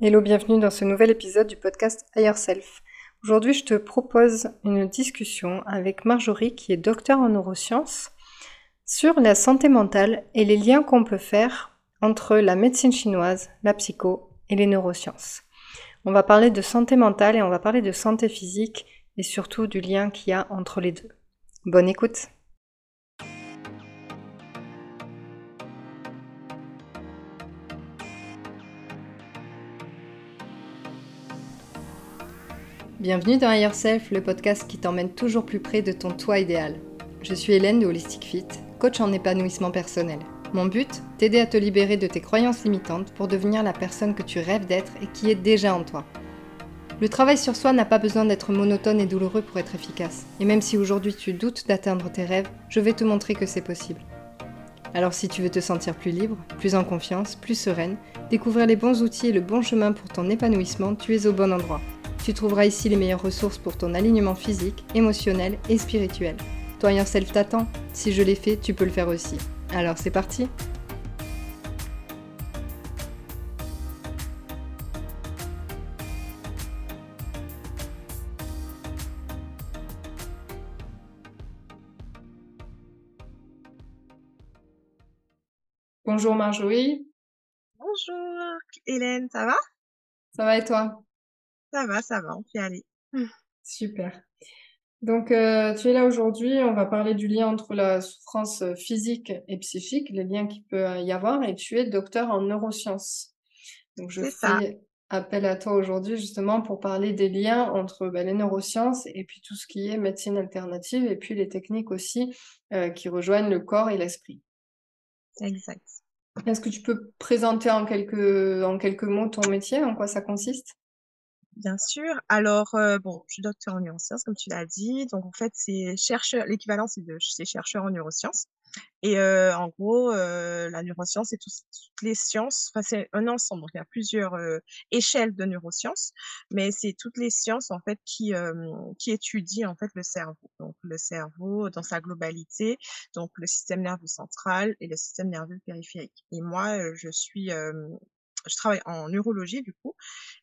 Hello, bienvenue dans ce nouvel épisode du podcast Higher Self. Aujourd'hui, je te propose une discussion avec Marjorie, qui est docteur en neurosciences, sur la santé mentale et les liens qu'on peut faire entre la médecine chinoise, la psycho et les neurosciences. On va parler de santé mentale et on va parler de santé physique et surtout du lien qu'il y a entre les deux. Bonne écoute Bienvenue dans Higher Self, le podcast qui t'emmène toujours plus près de ton toi idéal. Je suis Hélène de Holistic Fit, coach en épanouissement personnel. Mon but T'aider à te libérer de tes croyances limitantes pour devenir la personne que tu rêves d'être et qui est déjà en toi. Le travail sur soi n'a pas besoin d'être monotone et douloureux pour être efficace. Et même si aujourd'hui tu doutes d'atteindre tes rêves, je vais te montrer que c'est possible. Alors si tu veux te sentir plus libre, plus en confiance, plus sereine, découvrir les bons outils et le bon chemin pour ton épanouissement, tu es au bon endroit. Tu trouveras ici les meilleures ressources pour ton alignement physique, émotionnel et spirituel. Toi et self t'attend. Si je l'ai fait, tu peux le faire aussi. Alors c'est parti Bonjour Marjorie. Bonjour Hélène, ça va? Ça va et toi? Ça va, ça va, on fait aller. Super. Donc, euh, tu es là aujourd'hui, on va parler du lien entre la souffrance physique et psychique, les liens qu'il peut y avoir, et tu es docteur en neurosciences. Donc, je fais appel à toi aujourd'hui justement pour parler des liens entre bah, les neurosciences et puis tout ce qui est médecine alternative, et puis les techniques aussi euh, qui rejoignent le corps et l'esprit. Exact. Est-ce que tu peux présenter en quelques, en quelques mots ton métier, en quoi ça consiste? Bien sûr. Alors, euh, bon, je suis docteur en neurosciences, comme tu l'as dit. Donc, en fait, c'est chercheur, l'équivalent, c'est de, c'est chercheur en neurosciences. Et euh, en gros, euh, la neuroscience, c'est toutes les sciences. Enfin, c'est un ensemble. Donc, il y a plusieurs échelles de neurosciences, mais c'est toutes les sciences en fait qui qui étudient en fait le cerveau. Donc, le cerveau dans sa globalité, donc le système nerveux central et le système nerveux périphérique. Et moi, je suis je travaille en neurologie du coup.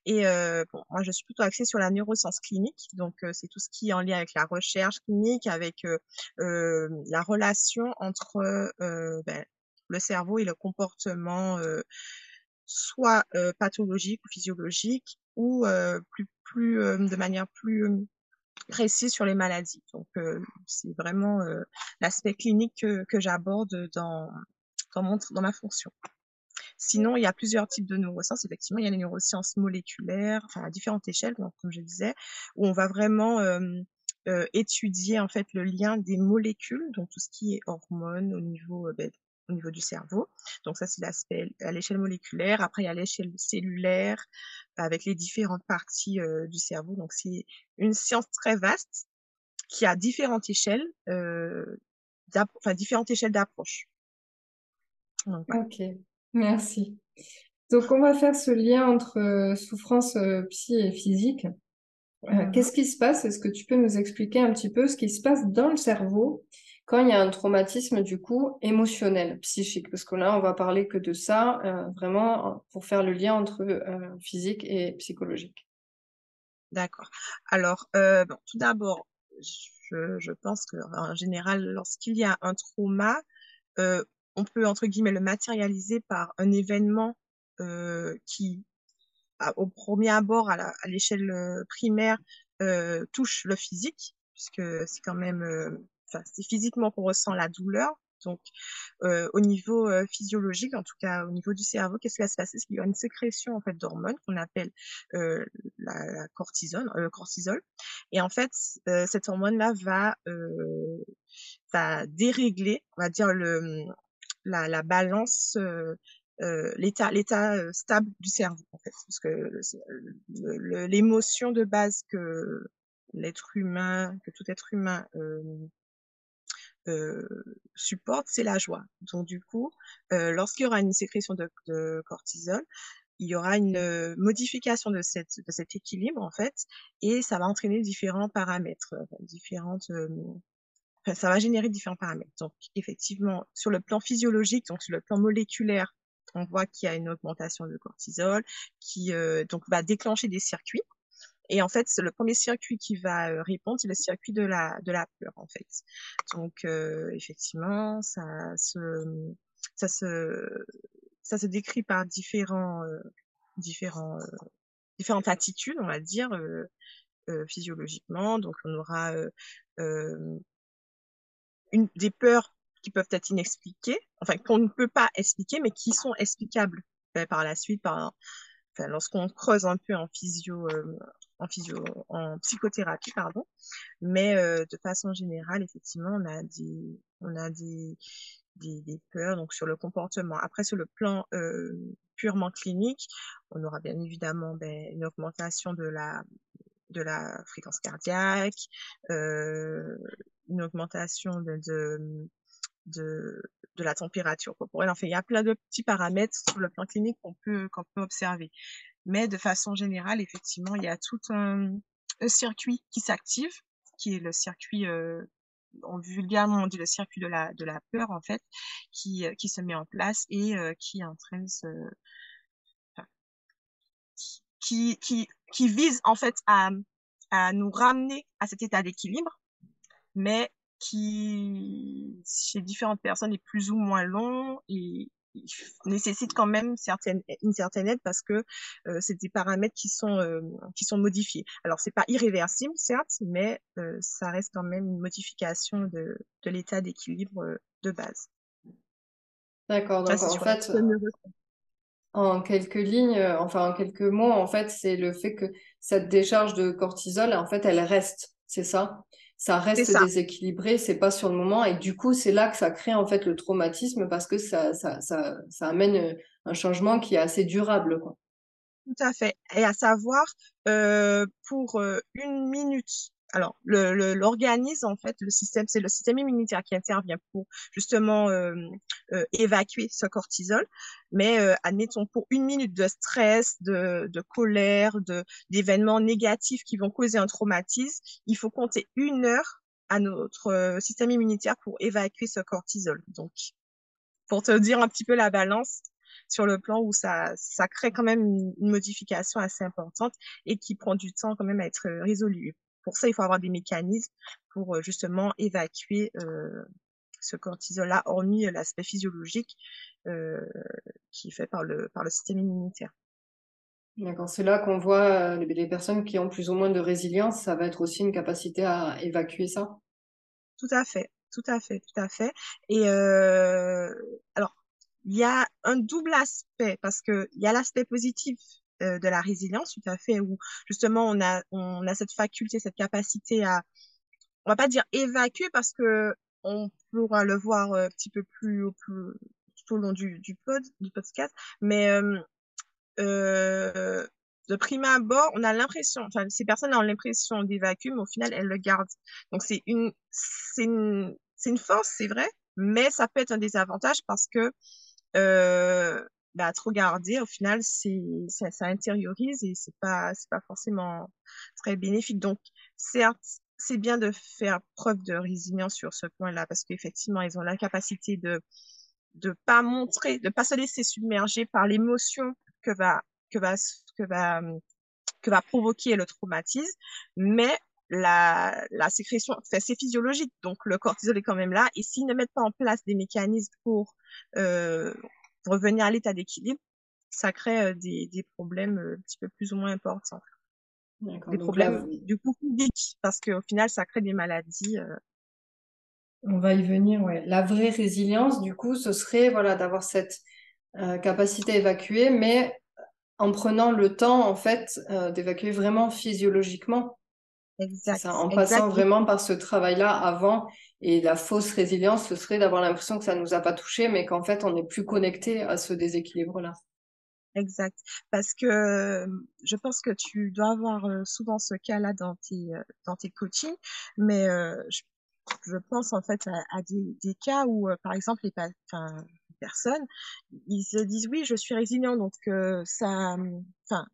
Et euh, bon, moi, je suis plutôt axée sur la neuroscience clinique. Donc, euh, c'est tout ce qui est en lien avec la recherche clinique, avec euh, la relation entre ben, le cerveau et le comportement, soit pathologique ou physiologique, ou plus de manière plus précise sur les maladies. Donc, c'est vraiment l'aspect clinique que, que j'aborde dans, dans, mon, dans ma fonction. Sinon, il y a plusieurs types de neurosciences. Effectivement, il y a les neurosciences moléculaires, enfin à différentes échelles, comme je disais, où on va vraiment euh, euh, étudier en fait le lien des molécules, donc tout ce qui est hormones au niveau euh, ben, au niveau du cerveau. Donc ça, c'est l'aspect à l'échelle moléculaire. Après, il y a l'échelle cellulaire avec les différentes parties du cerveau. Donc c'est une science très vaste qui a différentes échelles, enfin différentes échelles d'approche. Ok. Merci. Donc, on va faire ce lien entre euh, souffrance euh, psy et physique. Euh, mmh qu'est-ce qui se passe? Est-ce que tu peux nous expliquer un petit peu ce qui se passe dans le cerveau quand il y a un traumatisme du coup émotionnel, psychique? Parce que là, on va parler que de ça, vraiment pour faire le lien entre physique et psychologique. D'accord. Alors, bon, tout d'abord, je, je pense qu'en général, lorsqu'il y a un trauma, on peut entre guillemets le matérialiser par un événement euh, qui, au premier abord, à l'échelle euh, primaire, euh, touche le physique, puisque c'est quand même, enfin, c'est physiquement qu'on ressent la douleur. Donc, au niveau physiologique, en tout cas au niveau du cerveau, qu'est-ce qui va se passer? C'est qu'il y a une sécrétion en fait d'hormones qu'on appelle la, la, cortisol, cortisol. Et en fait, cette hormone-là va, va dérégler, on va dire le la, la balance, euh, euh, l'état l'état euh, stable du cerveau en fait, parce que l'émotion de base que l'être humain, que tout être humain euh, supporte, c'est la joie. Donc du coup, euh, lorsqu'il y aura une sécrétion de, de, cortisol, il y aura une modification de, cette, de cet équilibre en fait, et ça va entraîner différents paramètres, différentes ça va générer différents paramètres. Donc, effectivement, sur le plan physiologique, donc sur le plan moléculaire, on voit qu'il y a une augmentation de cortisol qui donc va déclencher des circuits. Et en fait, le premier circuit qui va répondre, c'est le circuit de la de la peur en fait. Donc effectivement, ça se ça se ça se décrit par différents différents différentes attitudes, on va dire physiologiquement. Donc on aura une, des peurs qui peuvent être inexpliquées, enfin qu'on ne peut pas expliquer, mais qui sont explicables ben, par la suite, par, enfin, lorsqu'on creuse un peu en physio, euh, en physio, en psychothérapie, pardon. Mais euh, de façon générale, effectivement, on a des, on a des, des, des peurs donc sur le comportement. Après, sur le plan euh, purement clinique, on aura bien évidemment ben, une augmentation de la de la fréquence cardiaque, euh, une augmentation de, de, de, la température corporelle. Enfin, il y a plein de petits paramètres sur le plan clinique qu'on peut, qu'on peut observer. Mais de façon générale, effectivement, il y a tout un, circuit qui s'active, qui est le circuit, euh, on, vulgairement on dit le circuit de la, de la peur, en fait, qui, qui se met en place et euh, qui entraîne ce, qui, qui, qui vise en fait à, à nous ramener à cet état d'équilibre, mais qui, chez différentes personnes, est plus ou moins long et nécessite quand même une certaine aide parce que euh, c'est des paramètres qui sont euh, qui sont modifiés. Alors c'est pas irréversible certes, mais euh, ça reste quand même une modification de, de l'état d'équilibre de base. D'accord. Donc en fait, en quelques lignes, enfin en quelques mots, en fait, c'est le fait que cette décharge de cortisol, en fait, elle reste, c'est ça? Ça reste déséquilibré, c'est pas sur le moment, et du coup, c'est là que ça crée en fait le traumatisme parce que ça, ça, ça, ça amène euh, un changement qui est assez durable. Quoi. Tout à fait. Et à savoir, euh, pour euh, une minute alors, l'organisme, en fait, le système, c'est le système immunitaire qui intervient pour justement euh, euh, évacuer ce cortisol. Mais euh, admettons, pour une minute de stress, de, de colère, de d'événements négatifs qui vont causer un traumatisme, il faut compter une heure à notre système immunitaire pour évacuer ce cortisol. Donc, pour te dire un petit peu la balance sur le plan où ça, ça crée quand même une, modification assez importante et qui prend du temps quand même à être résolue. Pour ça, il faut avoir des mécanismes pour euh, justement évacuer euh, ce cortisol-là, hormis euh, l'aspect physiologique qui est fait par le, par le système immunitaire. D'accord, c'est là qu'on voit les personnes qui ont plus ou moins de résilience, ça va être aussi une capacité à évacuer ça? Tout à fait, tout à fait, tout à fait. Et euh, alors, il y a un double aspect parce que il y a l'aspect positif euh, de la résilience, tout à fait, où justement on a on a cette faculté, cette capacité à, on va pas dire évacuer parce que on pourra le voir euh, un petit peu plus, plus tout au long du du pod du podcast, mais euh, euh, de prime abord, on a l'impression, enfin ces personnes ont l'impression d'évacuer, mais au final elles le gardent. Donc c'est une une une force, c'est vrai, mais ça peut être un désavantage parce que euh, bah, trop garder, au final, c'est, ça, ça intériorise et c'est pas, c'est pas forcément très bénéfique. Donc, certes, c'est bien de faire preuve de résilience sur ce point-là parce qu'effectivement, ils ont la capacité de, de pas montrer, de pas se laisser submerger par l'émotion que va, que va, que va, que va provoquer le traumatisme, mais la, la sécrétion, enfin, c'est physiologique, donc le cortisol est quand même là, et s'ils ne mettent pas en place des mécanismes pour euh, revenir à l'état d'équilibre, ça crée euh, des, des problèmes euh, un petit peu plus ou moins importants. Des problèmes du coup physiques, parce qu'au final, ça crée des maladies. Euh. On va y venir, ouais. La vraie résilience, du coup, ce serait voilà d'avoir cette capacité à évacuer, mais en prenant le temps, en fait, d'évacuer vraiment physiologiquement. Exact. en passant vraiment par ce travail-là avant et la fausse résilience, ce serait d'avoir l'impression que ça ne nous a pas touché, mais qu'en fait, on n'est plus connecté à ce déséquilibre-là. Exact. Parce que je pense que tu dois avoir souvent ce cas-là dans tes, dans tes coachings, mais je, pense en fait à, des, cas où, par exemple, les, enfin, personnes, ils se disent oui, je suis résilient, donc ça, enfin,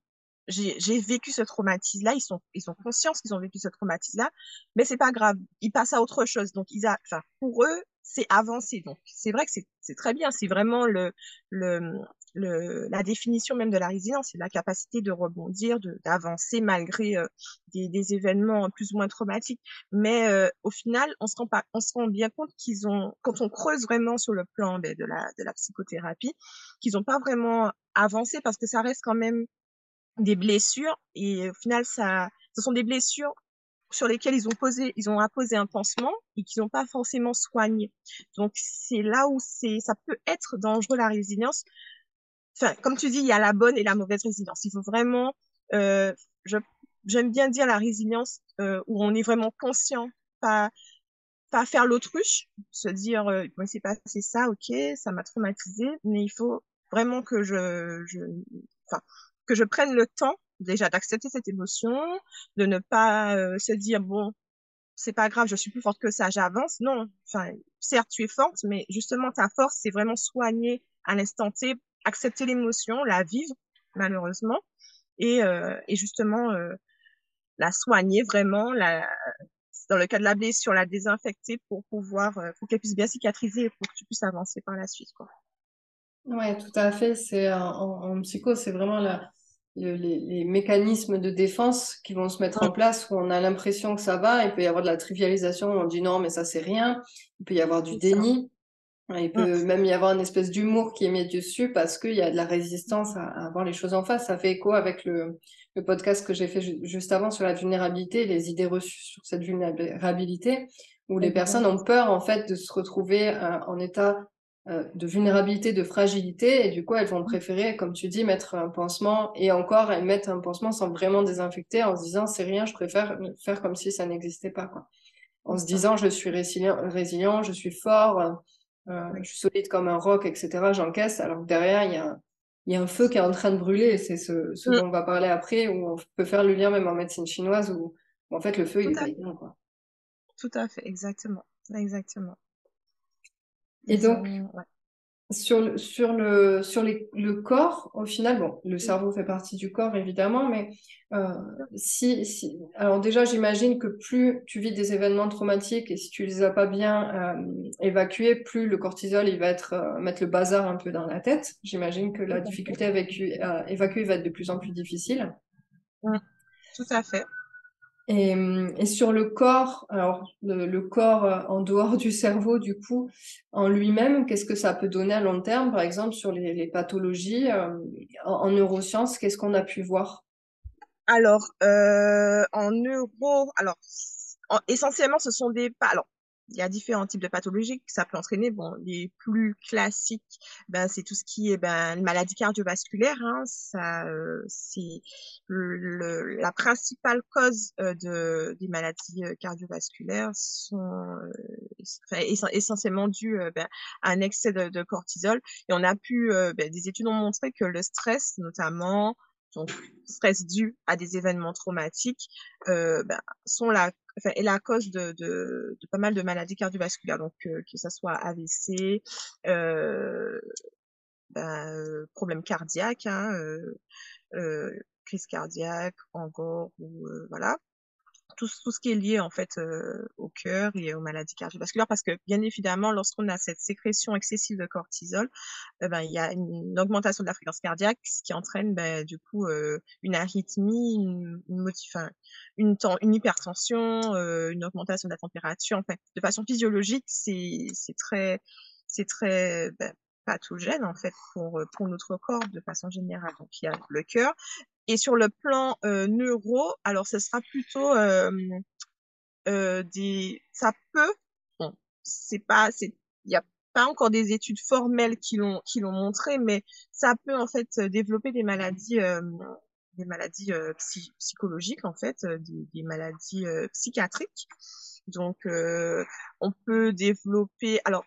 j'ai vécu ce traumatisme-là, ils sont, ils ont conscience qu'ils ont vécu ce traumatisme-là, mais c'est pas grave, ils passent à autre chose. Donc, ils a, enfin, pour eux, c'est avancé. Donc, c'est vrai que c'est très bien, c'est vraiment le, le, le, la définition même de la résilience, c'est la capacité de rebondir, d'avancer malgré euh, des, des, événements plus ou moins traumatiques. Mais euh, au final, on se rend pas, on se rend bien compte qu'ils ont, quand on creuse vraiment sur le plan ben, de, la, de la psychothérapie, qu'ils n'ont pas vraiment avancé parce que ça reste quand même des blessures et au final, ça, ce sont des blessures sur lesquelles ils ont posé, ils ont apposé un pansement et qu'ils n'ont pas forcément soigné. Donc c'est là où c'est, ça peut être dangereux la résilience enfin, comme tu dis, il y a la bonne et la mauvaise résilience. Il faut vraiment, euh, j'aime bien dire la résilience euh, où on est vraiment conscient, pas pas faire l'autruche, se dire euh, bon, c'est passé ça, ok, ça m'a traumatisé, mais il faut vraiment que je, je, enfin, que je prenne le temps déjà d'accepter cette émotion, de ne pas euh, se dire bon, c'est pas grave, je suis plus forte que ça, j'avance. Non, enfin, certes tu es forte, mais justement ta force c'est vraiment soigner à l'instant T accepter l'émotion, la vivre malheureusement, et, euh, et justement euh, la soigner vraiment, la, dans le cas de la blessure, la désinfecter pour pouvoir, euh, pour qu'elle puisse bien cicatriser et pour que tu puisses avancer par la suite. Quoi. Ouais, tout à fait. C'est en, en, psycho, c'est vraiment la, les, les, mécanismes de défense qui vont se mettre en place où on a l'impression que ça va. Il peut y avoir de la trivialisation, on dit non, mais ça c'est rien. Il peut y avoir du déni. Il peut même y avoir une espèce d'humour qui est mis dessus parce qu'il y a de la résistance à, à, voir les choses en face. Ça fait écho avec le, le podcast que j'ai fait juste avant sur la vulnérabilité, les idées reçues sur cette vulnérabilité, où les personnes ont peur en fait de se retrouver euh, en état de vulnérabilité, de fragilité, et du coup elles vont préférer, comme tu dis, mettre un pansement et encore elles mettent un pansement sans vraiment désinfecter en se disant c'est rien, je préfère faire comme si ça n'existait pas, quoi. En se disant je suis résilient, résilient je suis fort euh, je suis solide comme un roc, etc. J'encaisse, alors que derrière, il y a, y a un feu qui est en train de brûler. C'est ce, ce mm. dont on va parler après, où on peut faire le lien même en médecine chinoise, où, en fait le feu, il est Quoi. Tout à fait, exactement. Exactement. Et donc, ouais sur le, sur le, sur les, le corps, au final, bon, le cerveau fait partie du corps évidemment, mais euh, si, si, alors déjà, j'imagine que plus tu vis des événements traumatiques et si tu les as pas bien euh, évacués, plus le cortisol il va être euh, mettre le bazar un peu dans la tête. J'imagine que la difficulté à évacuer, va être de plus en plus difficile. Tout à fait. Et, et, sur le corps, alors le, le, corps euh, en dehors du cerveau, du coup, en lui-même, qu'est-ce que ça peut donner à long terme, par exemple, sur les, les pathologies euh, en, en, neurosciences, qu'est-ce qu'on a pu voir? Alors, euh, en neuro, alors essentiellement, ce sont des, alors il y a différents types de pathologies que ça peut entraîner. Bon, les plus classiques, ben c'est tout ce qui est ben maladie cardiovasculaire. Hein, ça, euh, c'est la principale cause euh, de des maladies euh, cardiovasculaires sont euh, essentiellement dues ben, à un excès de, de, cortisol. Et on a pu, ben, des études ont montré que le stress, notamment donc stress dû à des événements traumatiques, euh, ben, sont la, enfin, est la cause de, de, de, pas mal de maladies cardiovasculaires, donc euh, que ça soit AVC, euh, ben, euh, problème cardiaque, hein, euh, crise cardiaque, encore ou voilà tout, ce qui est lié en fait euh, au cœur et aux maladies cardiovasculaires parce que bien évidemment lorsqu'on a cette sécrétion excessive de cortisol eh ben il y a une, augmentation de la fréquence cardiaque ce qui entraîne ben, du coup euh, une arythmie une une, hypertension euh, une augmentation de la température. De façon physiologique c'est c'est très c'est très ben, pathogène en fait pour pour notre corps de façon générale. Donc il y a le cœur et sur le plan euh, neuro, alors ce sera plutôt euh, euh, des, ça peut, bon, c'est pas, c'est, il y a pas encore des études formelles qui l'ont qui l'ont montré, mais ça peut en fait développer des maladies, euh, des maladies euh, psychologiques en fait, euh, des, des maladies psychiatriques. Donc on peut développer, alors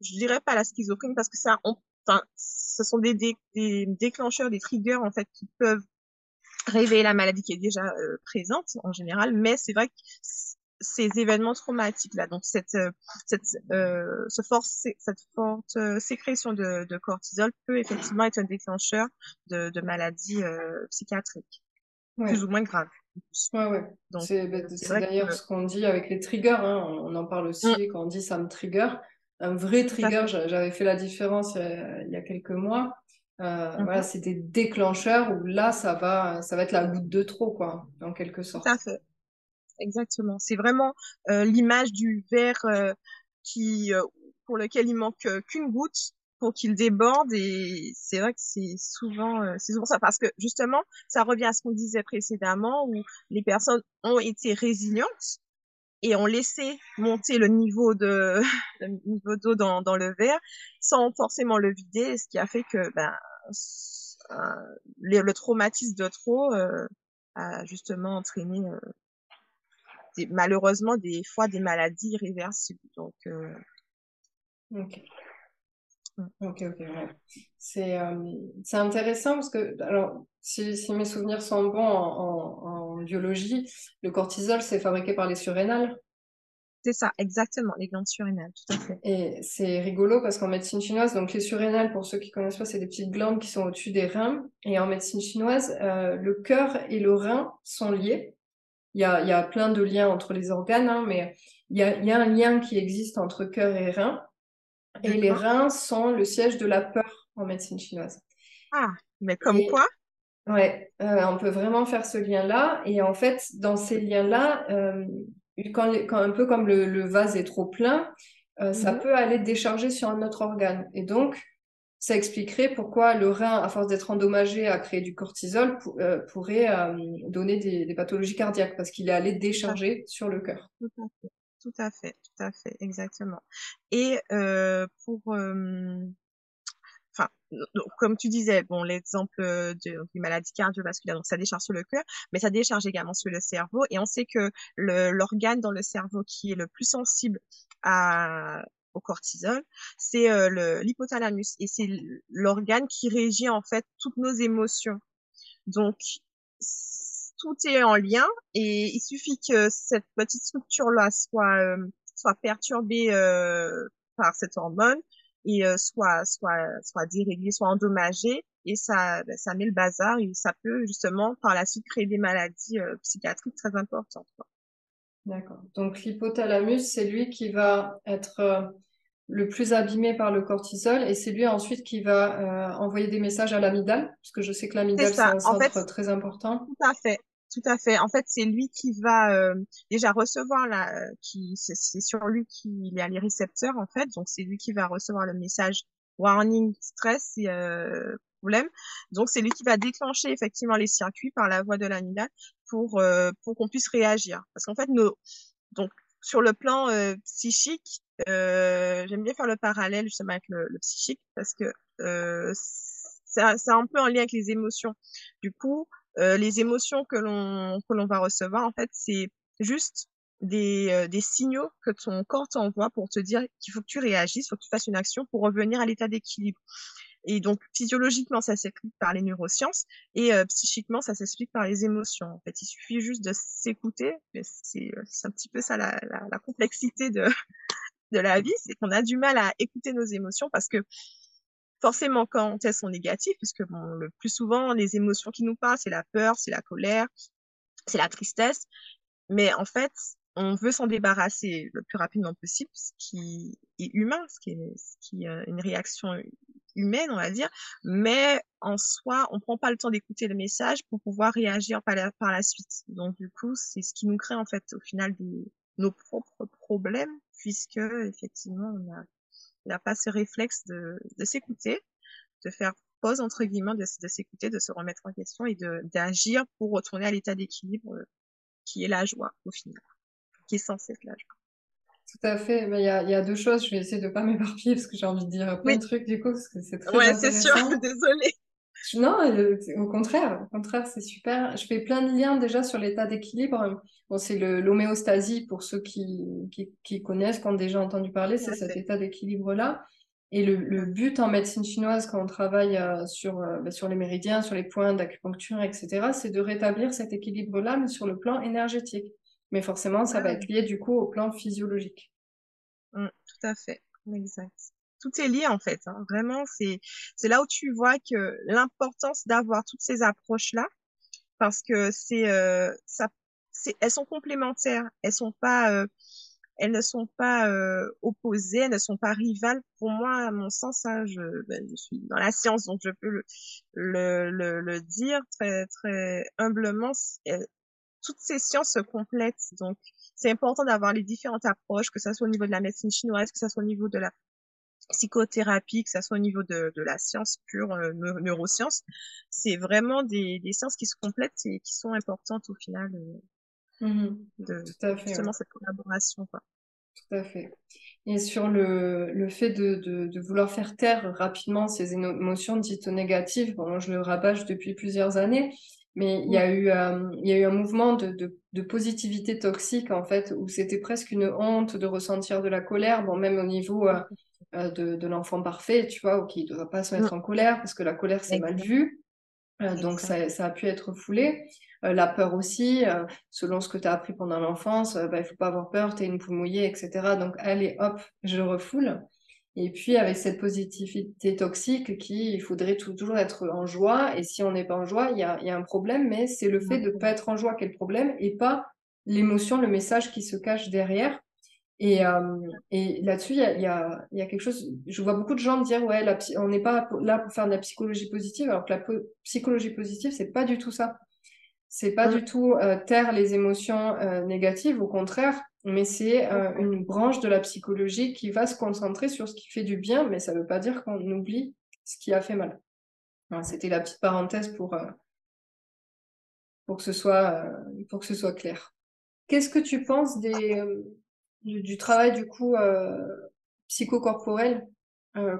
je dirais pas la schizophrénie parce que ça, enfin, ce sont des, des, des déclencheurs, des triggers en fait qui peuvent réveiller la maladie qui est déjà euh, présente en général, mais c'est vrai que ces événements traumatiques là, donc cette euh, cette euh, ce force, cette forte euh, sécrétion de, de, cortisol peut effectivement être un déclencheur de, de maladies psychiatriques plus ou moins graves. Ouais, ouais. C'est bah, d'ailleurs ce qu'on dit avec les triggers. Hein. On, en parle aussi mmh. quand on dit ça me trigger. Un vrai trigger, j'avais fait la différence il y a quelques mois. Euh, mhm. Voilà, c'est des déclencheurs où là, ça va, ça va être la goutte de trop, quoi, en quelque sorte. Tout à fait. Exactement. C'est vraiment euh, l'image du verre euh, qui, pour lequel il manque qu'une goutte pour qu'il déborde et c'est vrai que c'est souvent c'est souvent ça parce que justement ça revient à ce qu'on disait précédemment où les personnes ont été résilientes et ont laissé monter le niveau de le niveau d'eau dans, dans le verre sans forcément le vider ce qui a fait que ben le, le traumatisme de trop a justement entraîné malheureusement des fois des maladies irréversibles. Donc, euh... ok. Mm. Ok, ok, C'est euh, c'est intéressant parce que, alors, si, si, mes souvenirs sont bons en, en, biologie, le cortisol, c'est fabriqué par les surrénales. C'est ça, exactement, les glandes surrénales, tout à fait. Et c'est rigolo parce qu'en médecine chinoise, donc les surrénales, pour ceux qui connaissent pas, c'est des petites glandes qui sont au-dessus des reins. Et en médecine chinoise, euh, le cœur et le rein sont liés. Il y a, y a, plein de liens entre les organes, hein, mais il y a, y a, un lien qui existe entre cœur et rein. Et les reins sont le siège de la peur en médecine chinoise. Ah, mais comme quoi? Ouais, euh, on peut vraiment faire ce lien-là. Et en fait, dans ces liens-là, euh, quand, quand, un peu comme le, le vase est trop plein, euh, ça mhm. peut aller décharger sur un autre organe. Et donc, ça expliquerait pourquoi le rein, à force d'être endommagé, à créer du cortisol, euh, pourrait euh, donner des, pathologies cardiaques parce qu'il est allé décharger sur le cœur. Tout à fait, tout à fait, exactement. Et euh, pour, enfin, comme tu disais, bon, l'exemple de, des maladies cardiovasculaires, donc ça décharge sur le cœur, mais ça décharge également sur le cerveau. Et on sait que l'organe dans le cerveau qui est le plus sensible au cortisol, c'est euh, l'hypothalamus et c'est l'organe qui régit en fait toutes nos émotions. Donc tout est en lien et il suffit que cette petite structure-là soit euh, soit perturbée euh, par cette hormone et soit soit soit déréglée, soit endommagée et ça ben, ça met le bazar et ça peut justement par la suite créer des maladies psychiatriques très importantes. D'accord. Donc l'hypothalamus, c'est lui qui va être euh, le plus abîmé par le cortisol et c'est lui ensuite qui va euh, envoyer des messages à l'amygdale, parce que je sais que l'amygdale, c'est un centre très important. Tout à fait. Tout à fait. En fait, c'est lui qui va euh, déjà recevoir la, qui, c'est sur lui qu'il y a les récepteurs en fait, donc c'est lui qui va recevoir le message warning stress et problème. Donc c'est lui qui va déclencher effectivement les circuits par la voie de l'amygdale pour euh, pour qu'on puisse réagir. Parce qu'en fait, nos donc sur le plan euh, psychique, euh, j'aime bien faire le parallèle justement avec le, psychique parce que c'est un peu en lien avec les émotions. Du coup, les émotions que l'on que l'on va recevoir, en fait, c'est juste des, des signaux que ton corps t'envoie pour te dire qu'il faut que tu réagisses, faut que tu fasses une action pour revenir à l'état d'équilibre. Et donc physiologiquement, ça s'explique par les neurosciences et euh, psychiquement, ça s'explique par les émotions. En fait, il suffit juste de s'écouter. C'est euh, un petit peu ça la, la, la complexité de de la vie, c'est qu'on a du mal à écouter nos émotions parce que forcément quand elles sont négatives, puisque bon, le plus souvent les émotions qui nous parlent, c'est la peur, c'est la colère, c'est la tristesse, mais en fait on veut s'en débarrasser le plus rapidement possible, ce qui est humain, ce qui est, ce qui est une réaction humaine, on va dire, mais en soi, on prend pas le temps d'écouter le message pour pouvoir réagir par la, suite. Donc du coup, c'est ce qui nous crée en fait au final nos propres problèmes, puisque effectivement, on n'a pas ce réflexe de, de s'écouter, de faire pause entre guillemets, de, de s'écouter, de se remettre en question et d'agir pour retourner à l'état d'équilibre qui est la joie au final, qui est censé être la joie. Tout à fait. Mais il y a, y a, deux choses. Je vais essayer de pas m'éparpiller parce que j'ai envie de dire plein de trucs du coup parce que c'est très Ouais, c'est sûr. Désolée. Non, au contraire, au contraire, c'est super. Je fais plein de liens déjà sur l'état d'équilibre. Bon, c'est l'homéostasie pour ceux qui, qui, qui, connaissent, qui ont déjà entendu parler, c'est cet état d'équilibre-là. Et le, le, but en médecine chinoise, quand on travaille euh, sur, euh, bah, sur les méridiens, sur les points d'acupuncture, etc., c'est de rétablir cet équilibre-là, mais sur le plan énergétique. Mais forcément, ça va être lié du coup au plan physiologique. Mmh, tout à fait, exact. Tout est lié en fait. Hein. Vraiment, c'est c'est là où tu vois que l'importance d'avoir toutes ces approches là, parce que c'est euh, ça, c'est elles sont complémentaires. Elles sont pas euh, elles ne sont pas euh, opposées, elles ne sont pas rivales. Pour moi, à mon sens, hein, je, ben, je suis dans la science, donc je peux le, le, le, le dire très, très humblement. Toutes ces sciences se complètent, donc c'est important d'avoir les différentes approches, que ça soit au niveau de la médecine chinoise, que ça soit au niveau de la psychothérapie, que ça soit au niveau de, de la science pure, euh, neurosciences. C'est vraiment des, des sciences qui se complètent et qui sont importantes au final. Euh, Mmh de Tout à fait, justement cette collaboration. Quoi. Tout à fait. Et sur le, le fait de, de, de, vouloir faire taire rapidement ces émotions dites négatives, bon, je le rabâche depuis plusieurs années, mais il y a eu, euh, il y a eu un mouvement de, de, de, positivité toxique, en fait, où c'était presque une honte de ressentir de la colère, bon, même au niveau euh, euh, de, de l'enfant parfait, tu vois, ou qui ne doit pas se mettre mmh. en colère, parce que la colère, c'est mal vu. donc, ça, ça, a pu être foulé. Euh, la peur aussi, euh, selon ce que tu as appris pendant l'enfance, euh, bah, il faut pas avoir peur, tu es une poule mouillée, etc. Donc allez, hop, je refoule. Et puis avec cette positivité toxique qui, il faudrait toujours être en joie. Et si on n'est pas en joie, il y a, y a, un problème, mais c'est le fait de ne pas être en joie qui est le problème et pas l'émotion, le message qui se cache derrière. Et, euh, et là-dessus, il y a, y, a, y a, quelque chose. Je vois beaucoup de gens dire ouais, la, on n'est pas là pour faire de la psychologie positive, alors que la psychologie positive, c'est pas du tout ça. C'est pas du tout euh, taire les émotions euh, négatives, au contraire, mais c'est euh, une branche de la psychologie qui va se concentrer sur ce qui fait du bien, mais ça veut pas dire qu'on oublie ce qui a fait mal. C'était la petite parenthèse pour, pour, que ce soit, pour que ce soit clair. Qu'est-ce que tu penses des, du, du, travail du coup psychocorporel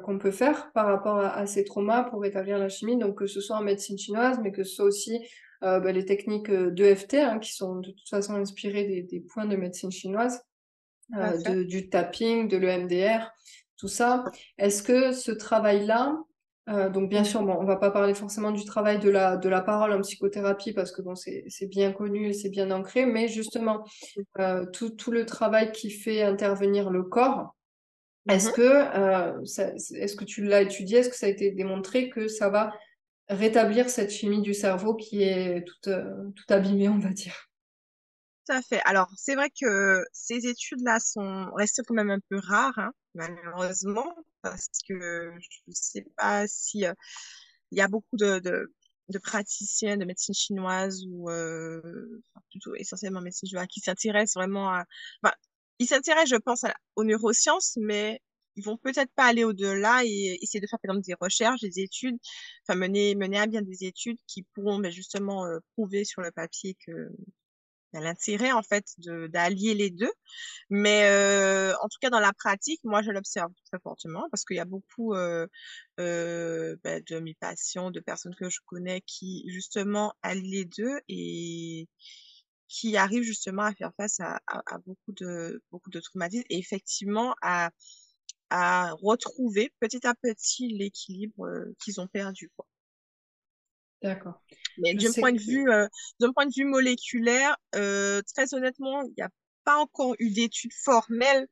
qu'on peut faire par rapport à, à, ces traumas pour rétablir la chimie, donc que ce soit en médecine chinoise, mais que ce soit aussi euh, bah, les techniques euh, d'EFT, hein, qui sont de toute façon inspirées des, des points de médecine chinoise, euh, de, du tapping, de l'EMDR, tout ça. Est-ce que ce travail-là, euh, donc bien sûr, bon, on va pas parler forcément du travail de la de la parole en psychothérapie parce que bon, c'est bien connu et c'est bien ancré, mais justement euh, tout tout le travail qui fait intervenir le corps, est-ce que euh, est-ce que tu l'as étudié, est-ce que ça a été démontré que ça va rétablir cette chimie du cerveau qui est toute, toute abîmée, on va dire? Tout à fait. Alors, c'est vrai que ces études-là sont restées quand même un peu rares, hein, malheureusement, parce que je ne sais pas si euh, il y a beaucoup de, de, de, praticiens de médecine chinoise ou euh, plutôt essentiellement médecine chinoise qui s'intéressent vraiment à. Enfin, ils s'intéressent, je pense, aux neurosciences, mais ils vont peut-être pas aller au-delà et essayer de faire par exemple des recherches, des études, enfin mener mener à bien des études qui pourront ben, justement euh, prouver sur le papier que y a l'intérêt en fait de d'allier les deux. Mais euh, en tout cas dans la pratique, moi je l'observe très fortement parce qu'il y a beaucoup euh, euh, ben, de mes patients, de personnes que je connais qui justement allient les deux et qui arrivent justement à faire face à, à, à beaucoup de beaucoup de traumatismes et effectivement à à retrouver petit à petit l'équilibre euh, qu'ils ont perdu. D'accord. Mais d'un point de vue, euh, d'un point de vue moléculaire, euh, très honnêtement, il n'y a pas encore eu d'études formelles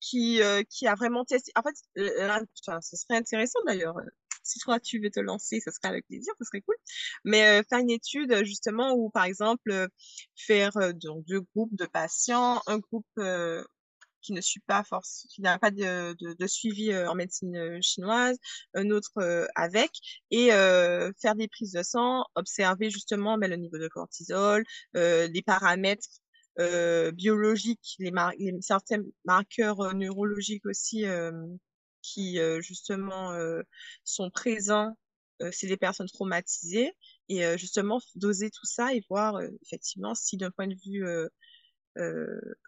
qui euh, qui a vraiment testé. En fait, là, ce serait intéressant d'ailleurs. Si toi tu veux te lancer, ce serait avec plaisir, ce serait cool. Mais faire une étude justement où, par exemple, faire donc deux groupes de patients, un groupe qui ne suit pas force, qui n'a pas de, de, suivi euh, en médecine euh, chinoise, un autre euh, avec, et faire des prises de sang, observer justement ben, le niveau de cortisol, les paramètres biologiques, les, les, certains marqueurs neurologiques aussi qui justement sont présents c'est des personnes traumatisées. Et justement doser tout ça et voir effectivement si d'un point de vue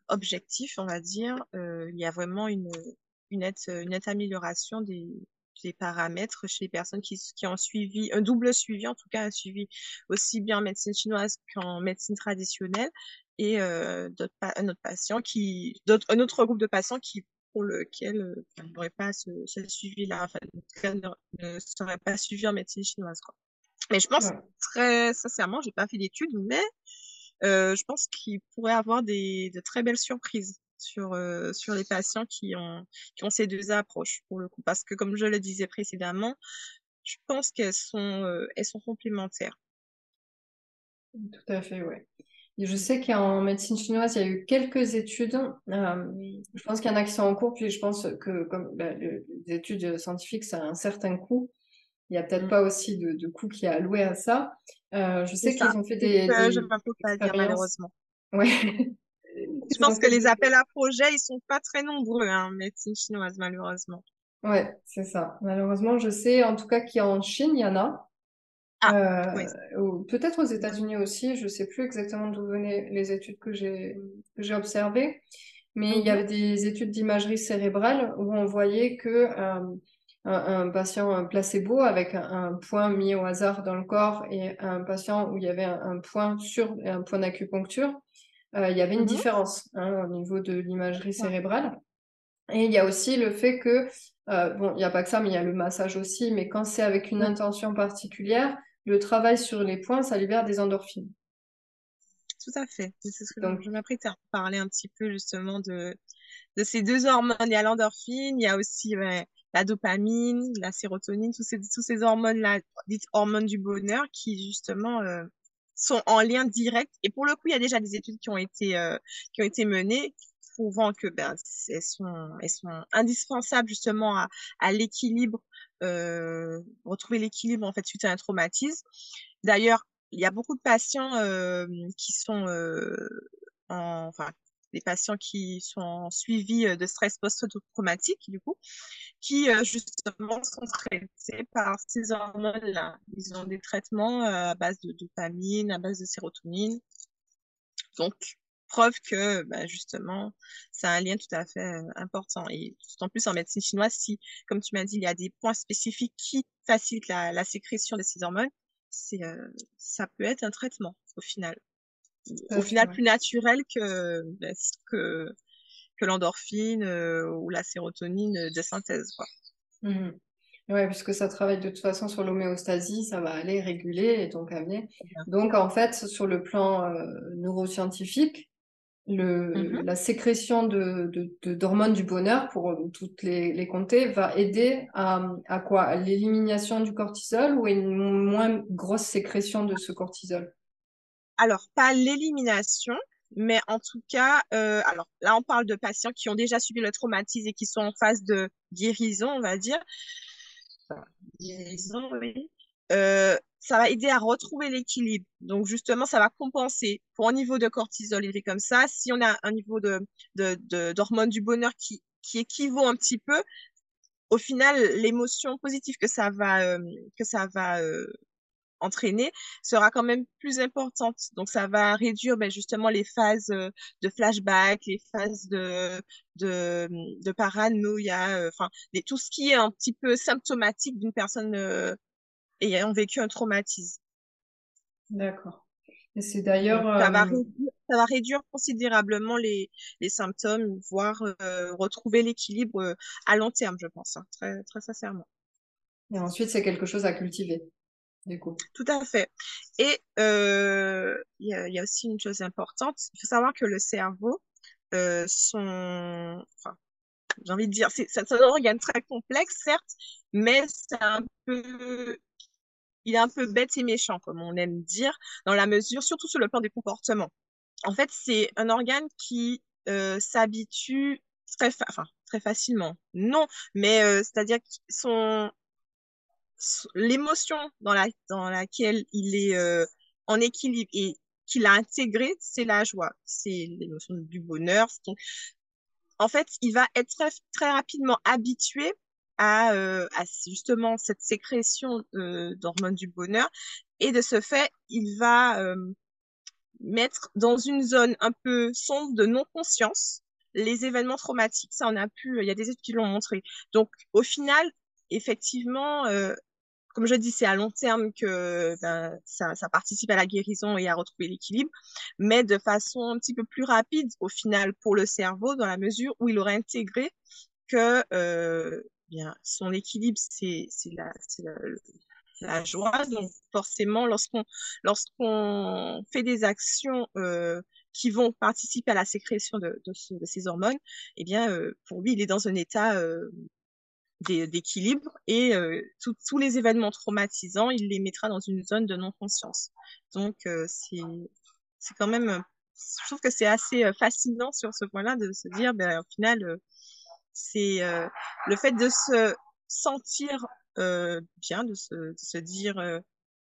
objectif, on va dire, euh, il y a vraiment une, une, nette, une nette amélioration des, des paramètres chez les personnes qui, qui ont suivi, un double suivi, en tout cas un suivi aussi bien en médecine chinoise qu'en médecine traditionnelle, et euh, un autre patient qui, un autre groupe de patients qui pour lequel euh, n'aurait pas ce, ce suivi-là, enfin, ne, ne serait pas suivi en médecine chinoise. Quoi. Mais je pense très sincèrement, j'ai pas fait d'études, mais euh, je pense qu'il pourrait avoir des, de très belles surprises sur euh, sur les patients qui ont qui ont ces deux approches pour le coup parce que comme je le disais précédemment je pense qu'elles sont euh, elles sont complémentaires tout à fait ouais je sais qu'en médecine chinoise, il y a eu quelques études. Euh, je pense qu'il y en a qui sont en cours, puis je pense que comme bah, les études scientifiques, ça a un certain coût. Il n'y a peut-être mm. pas aussi de, de coût qui est alloué à ça. Euh, je sais qu'ils ont fait des. des je ne peux pas dire malheureusement. Ouais. je pense que les appels à projets, ils sont pas très nombreux hein, en médecine chinoise, malheureusement. Ouais, c'est ça. Malheureusement, je sais en tout cas qu'en Chine, il y en a. Ah, euh, peut-être aux États-Unis aussi, je ne sais plus exactement d'où venaient les études que j'ai observées, mais il y mhm. avait des études d'imagerie cérébrale où on voyait que euh, un, patient placebo avec un, point mis au hasard dans le corps et un patient où il y avait un, point sur un point d'acupuncture, euh, il y avait une mhm. différence hein, au niveau de l'imagerie cérébrale. Et il y a aussi le fait que, bon, il n'y a pas que ça, mais il y a le massage aussi, mais quand c'est avec une intention particulière, le travail sur les points, ça libère des endorphines. Tout à fait. C'est ce que Donc, je m'apprête à parler un petit peu justement de, de ces deux hormones. Il y a l'endorphine, il y a aussi la dopamine, la sérotonine, tous ces, hormones-là, dites hormones du bonheur, qui justement euh, sont en lien direct. Et pour le coup, il y a déjà des études qui ont été, euh, menées prouvant que ben, elles, sont, indispensables justement à, l'équilibre euh, retrouver l'équilibre en fait suite à un traumatisme. D'ailleurs, il y a beaucoup de patients qui sont en, enfin des patients qui sont en suivi de stress post-traumatique du coup, qui justement sont traités par ces hormones-là. Ils ont des traitements à base de dopamine, à base de sérotonine. Donc, preuve que bah, justement, c'est un lien tout à fait euh, important. Et en plus en médecine chinoise, si, comme tu m'as dit, il y a des points spécifiques qui facilitent la, sécrétion de ces hormones, euh, ça peut être un traitement au final. Au final, plus naturel que, bah, que, que l'endorphine euh, ou la sérotonine de synthèse. Quoi. Mmh Ouais, puisque ça travaille de toute façon sur l'homéostasie, ça va aller réguler et donc amener. Donc en fait, sur le plan neuroscientifique, le, mmh la sécrétion de, de, d'hormones du bonheur, pour euh, toutes les, les compter, va aider à, à quoi? L'élimination du cortisol ou une moins grosse sécrétion de ce cortisol? Alors, pas l'élimination, mais en tout cas, euh, alors là, on parle de patients qui ont déjà subi le traumatisme et qui sont en phase de guérison, on va dire. guérison, oui. Euh, ça va aider à retrouver l'équilibre. Donc justement, ça va compenser pour un niveau de cortisol élevé comme ça. Si on a un niveau de d'hormones du bonheur qui qui équivaut un petit peu, au final, l'émotion positive que ça va euh, que ça va euh, entraîner sera quand même plus importante. Donc ça va réduire ben, justement les phases euh, de flashback, les phases de de, de paranoïa, enfin tout ce qui est un petit peu symptomatique d'une personne et ayant vécu un traumatisme. D'accord. Et c'est d'ailleurs. Ça, va euh, réduire, ça va réduire considérablement les, les symptômes, voire euh, retrouver l'équilibre euh, à long terme, je pense, hein, très, très sincèrement. Et ensuite, c'est quelque chose à cultiver, Tout à fait. Et il y, a, aussi une chose importante. Il faut savoir que le cerveau, son, enfin, j'ai envie de dire, c'est un organe très complexe, certes, mais c'est un peu il est un peu bête et méchant, comme on aime dire, dans la mesure, surtout sur le plan des comportements. En fait, c'est un organe qui euh, s'habitue très, enfin, très facilement. Non, mais euh, c'est-à-dire que son, l'émotion dans, la, dans laquelle il est euh, en équilibre et qu'il a intégré, c'est la joie, c'est l'émotion du bonheur. En fait, il va être très, très rapidement habitué à, euh, à justement cette sécrétion euh, d'hormones du bonheur. Et de ce fait, il va euh, mettre dans une zone un peu sombre de non-conscience les événements traumatiques. Ça, on a pu, il y a des études qui l'ont montré. Donc, au final, effectivement, euh, comme je dis, c'est à long terme que ben, ça, participe à la guérison et à retrouver l'équilibre, mais de façon un petit peu plus rapide, au final, pour le cerveau, dans la mesure où il aurait intégré que euh, bien, son équilibre, c'est la, joie. Donc, forcément, lorsqu'on fait des actions euh, qui vont participer à la sécrétion de, ces hormones, eh bien, euh, pour lui, il est dans un état d'équilibre et euh, tous les événements traumatisants, il les mettra dans une zone de non-conscience. Donc, euh, c'est quand même, je trouve que c'est assez fascinant sur ce point-là de se dire, ben, au final, c'est le fait de se sentir bien, de se, dire,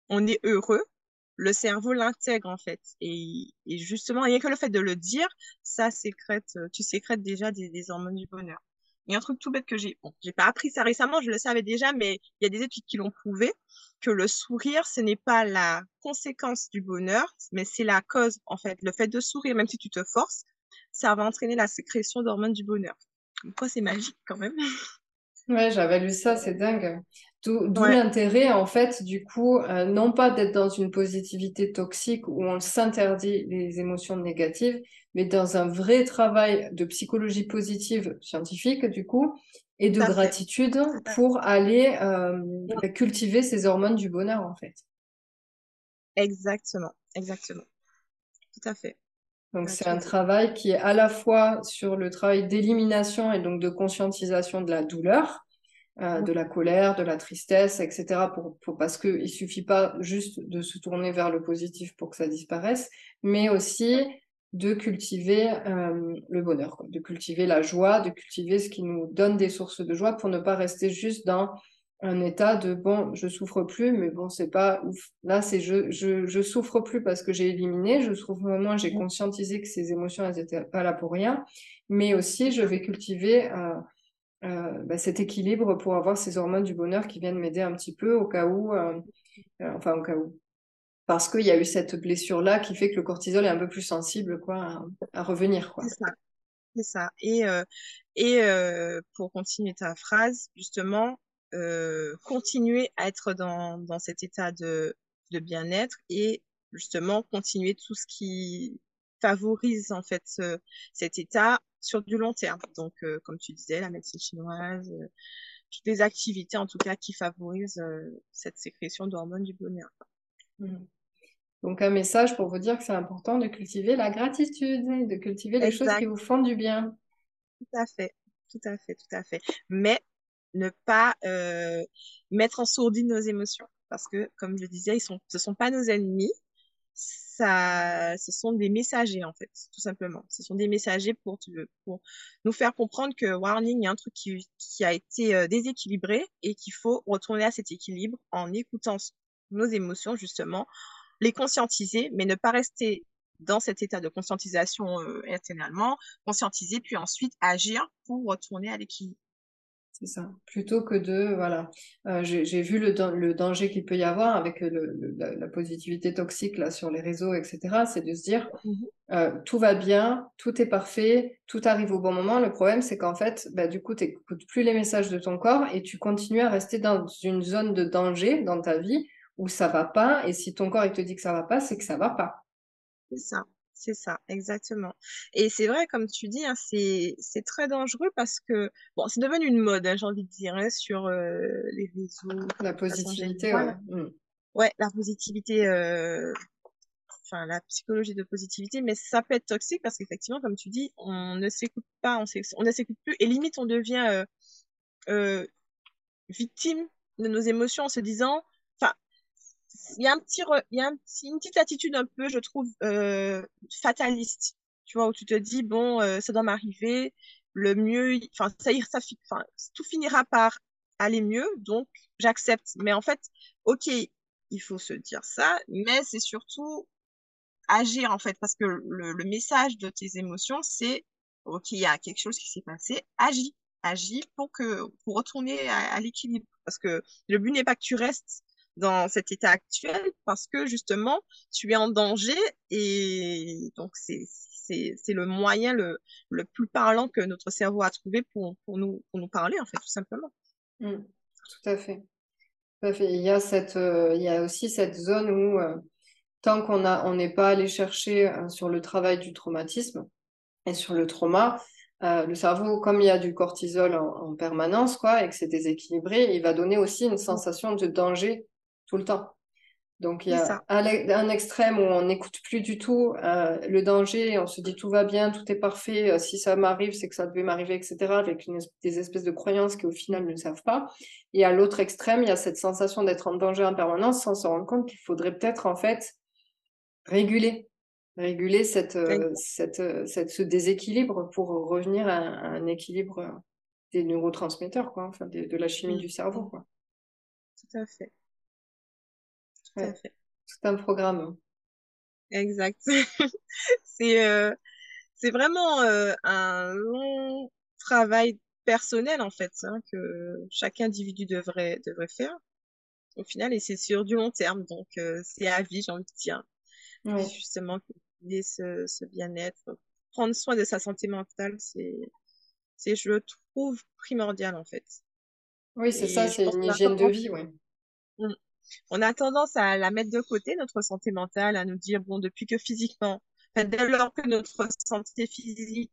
on est heureux le cerveau l'intègre en fait. Et, et, justement, rien que le fait de le dire, ça sécrète, euh, tu sécrètes déjà des, des hormones du bonheur. A un truc tout bête que j'ai, bon, j'ai pas appris ça récemment, je le savais déjà, mais il y a des études qui l'ont prouvé que le sourire, ce n'est pas la conséquence du bonheur, mais c'est la cause en fait. Le fait de sourire, même si tu te forces, ça va entraîner la sécrétion d'hormones du bonheur. Quoi, c'est magique quand même. Ouais, j'avais lu ça, c'est dingue. D'où l'intérêt, en fait, du coup, euh, non pas d'être dans une positivité toxique où on s'interdit les émotions négatives, mais dans un vrai travail de psychologie positive scientifique, du coup, et de gratitude pour aller euh, bah, cultiver ces hormones du bonheur, en fait. Exactement, exactement. Tout à fait. Donc c'est un travail qui est à la fois sur le travail d'élimination et donc de conscientisation de la douleur, euh, de la colère, de la tristesse, etc. Pour, pour, parce qu'il ne suffit pas juste de se tourner vers le positif pour que ça disparaisse, mais aussi de cultiver euh, le bonheur, de cultiver la joie, de cultiver ce qui nous donne des sources de joie pour ne pas rester juste dans un état de bon, je souffre plus, mais bon, c'est pas ouf. Là, c'est je, je, je souffre plus parce que j'ai éliminé, je souffre moins, j'ai conscientisé que ces émotions, elles étaient pas là pour rien, mais aussi je vais cultiver euh, euh, bah, cet équilibre pour avoir ces hormones du bonheur qui viennent m'aider un petit peu au cas où, euh, enfin, au cas où. Parce qu'il y a eu cette blessure-là qui fait que le cortisol est un peu plus sensible, quoi, à, revenir, quoi. C'est ça. Et, et pour continuer ta phrase, justement, euh, continuer à être dans, dans cet état de bien-être et justement continuer tout ce qui favorise en fait ce, cet état sur du long terme. Donc, euh, comme tu disais, la médecine chinoise, euh, toutes les activités en tout cas qui favorisent cette sécrétion d'hormones du bonheur. Mmh. Donc, un message pour vous dire que c'est important de cultiver la gratitude, de cultiver les choses qui vous font du bien. Tout à fait, tout à fait, tout à fait. Mais ne pas euh, mettre en sourdine nos émotions. Parce que, comme je disais, ils sont, ce sont pas nos ennemis. Ça, ce sont des messagers, en fait, tout simplement. Ce sont des messagers pour, nous faire comprendre que, warning, il y a un truc qui, qui a été euh, déséquilibré et qu'il faut retourner à cet équilibre en écoutant nos émotions, justement, les conscientiser, mais ne pas rester dans cet état de conscientisation euh, éternellement, conscientiser, puis ensuite agir pour retourner à l'équilibre. C'est ça. Plutôt que de, voilà, euh, j'ai vu le, le danger qu'il peut y avoir avec le, la, positivité toxique là sur les réseaux, etc. C'est de se dire, mmh euh, tout va bien, tout est parfait, tout arrive au bon moment. Le problème, c'est qu'en fait, bah, du coup, tu n'écoutes plus les messages de ton corps et tu continues à rester dans une zone de danger dans ta vie où ça va pas. Et si ton corps il te dit que ça va pas, c'est que ça va pas. C'est ça. C'est ça, exactement. Et c'est vrai, comme tu dis, hein, c'est c'est très dangereux parce que bon, c'est devenu une mode, hein, j'ai envie de dire, hein, sur euh, les réseaux. La positivité, ouais. Mmh. Ouais, la positivité, euh, enfin la psychologie de positivité, mais ça peut être toxique parce qu'effectivement, comme tu dis, on ne s'écoute pas, on, on ne s'écoute plus, et limite on devient euh, euh victime de nos émotions en se disant il y a un petit, il y a une petite attitude un peu, je trouve, euh, fataliste. Tu vois, où tu te dis, bon, euh, ça doit m'arriver, le mieux, enfin, ça, ça, enfin, tout finira par aller mieux, donc j'accepte. Mais en fait, ok, il faut se dire ça, mais c'est surtout agir, en fait, parce que le, le message de tes émotions, c'est, ok, il y a quelque chose qui s'est passé, agis, agis pour que, pour retourner à l'équilibre. Parce que le but n'est pas que tu restes dans cet état actuel parce que justement tu es en danger et donc c'est c'est le moyen le, le plus parlant que notre cerveau a trouvé pour, pour, nous, pour nous parler, en fait, tout simplement. Mmh. tout à fait. Tout à fait. Il y a, cette, euh, il y a aussi cette zone où, euh, tant qu'on on n'est pas allé chercher euh, sur le travail du traumatisme et sur le trauma, le cerveau, comme il y a du cortisol en, en permanence, quoi, et que c'est déséquilibré, il va donner aussi une sensation de danger tout le temps. Donc il y a un, extrême où on n'écoute plus du tout euh, le danger, on se dit tout va bien, tout est parfait, euh, si ça m'arrive, c'est que ça devait m'arriver, etc., avec des espèces de croyances qui au final ne savent pas. Et à l'autre extrême, il y a cette sensation d'être en danger en permanence sans se rendre compte qu'il faudrait peut-être en fait réguler réguler cette, cette, cette, ce déséquilibre pour revenir à, un équilibre des neurotransmetteurs, quoi, enfin de, la chimie mmh. du cerveau. Quoi. Tout à fait. Tout à fait. Tout un programme. Exact. c'est euh, c'est vraiment euh, un long travail personnel en fait hein, que chaque individu devrait devrait faire au final et c'est sur du long terme donc euh, c'est à vie j'ai envie de dire justement ce, ce bien-être prendre soin de sa santé mentale c'est c'est je le trouve primordial en fait oui c'est ça c'est une hygiène de vie oui mmh on a tendance à la mettre de côté, notre santé mentale, à nous dire, bon, depuis que physiquement, dès lors que notre santé physique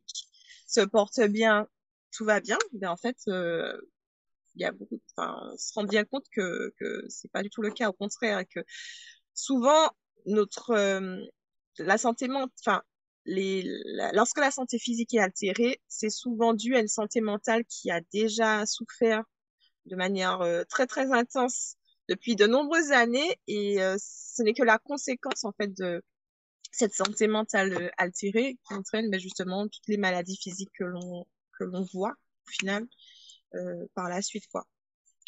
se porte bien, tout va bien, mais en fait, euh, il y a beaucoup, enfin, on se rend bien compte que, que c'est pas du tout le cas, au contraire, que souvent, notre, euh, la santé enfin, lorsque la santé physique est altérée, c'est souvent dû à une santé mentale qui a déjà souffert de manière euh, très très intense depuis de nombreuses années et euh, ce n'est que la conséquence en fait de cette santé mentale euh, altérée qui entraîne ben, justement toutes les maladies physiques que l'on que l'on voit au final euh, par la suite quoi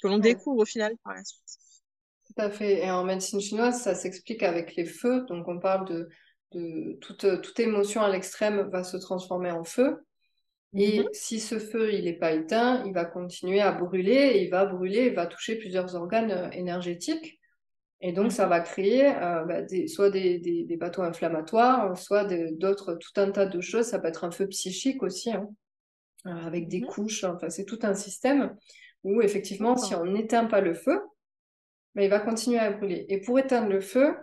que l'on découvre au final par la suite. Tout à fait. Et en médecine chinoise, ça s'explique avec les feux. Donc, on parle de, de toute, toute émotion à l'extrême va se transformer en feu. Et mhm. si ce feu il n'est pas éteint, il va continuer à brûler, et il va brûler, il va toucher plusieurs organes euh, énergétiques. Et donc, ça va créer euh, bah, des, soit des, des, des, bateaux inflammatoires, soit d'autres, tout un tas de choses. Ça peut être un feu psychique aussi, hein, euh, avec des mhm. couches. Enfin, c'est tout un système où, effectivement, si on n'éteint pas le feu, bah, il va continuer à brûler. Et pour éteindre le feu,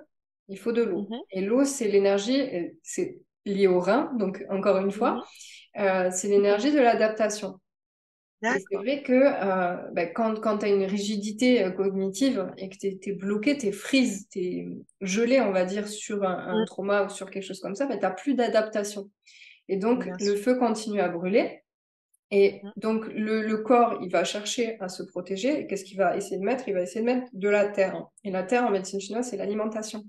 il faut de l'eau. Et l'eau, c'est l'énergie, c'est lié au rein, donc encore une fois. Euh, c'est l'énergie de l'adaptation. C'est vrai que euh, bah, quand, quand tu as une rigidité euh, cognitive et que tu es, bloqué, tu es freeze, tu es gelé, on va dire, sur un, trauma ou sur quelque chose comme ça, bah, tu n'as plus d'adaptation. Et donc, le feu continue à brûler. Et donc, le, le, corps, il va chercher à se protéger. Qu'est-ce qu'il va essayer de mettre? Il va essayer de mettre de la terre. Et la terre, en médecine chinoise, c'est l'alimentation.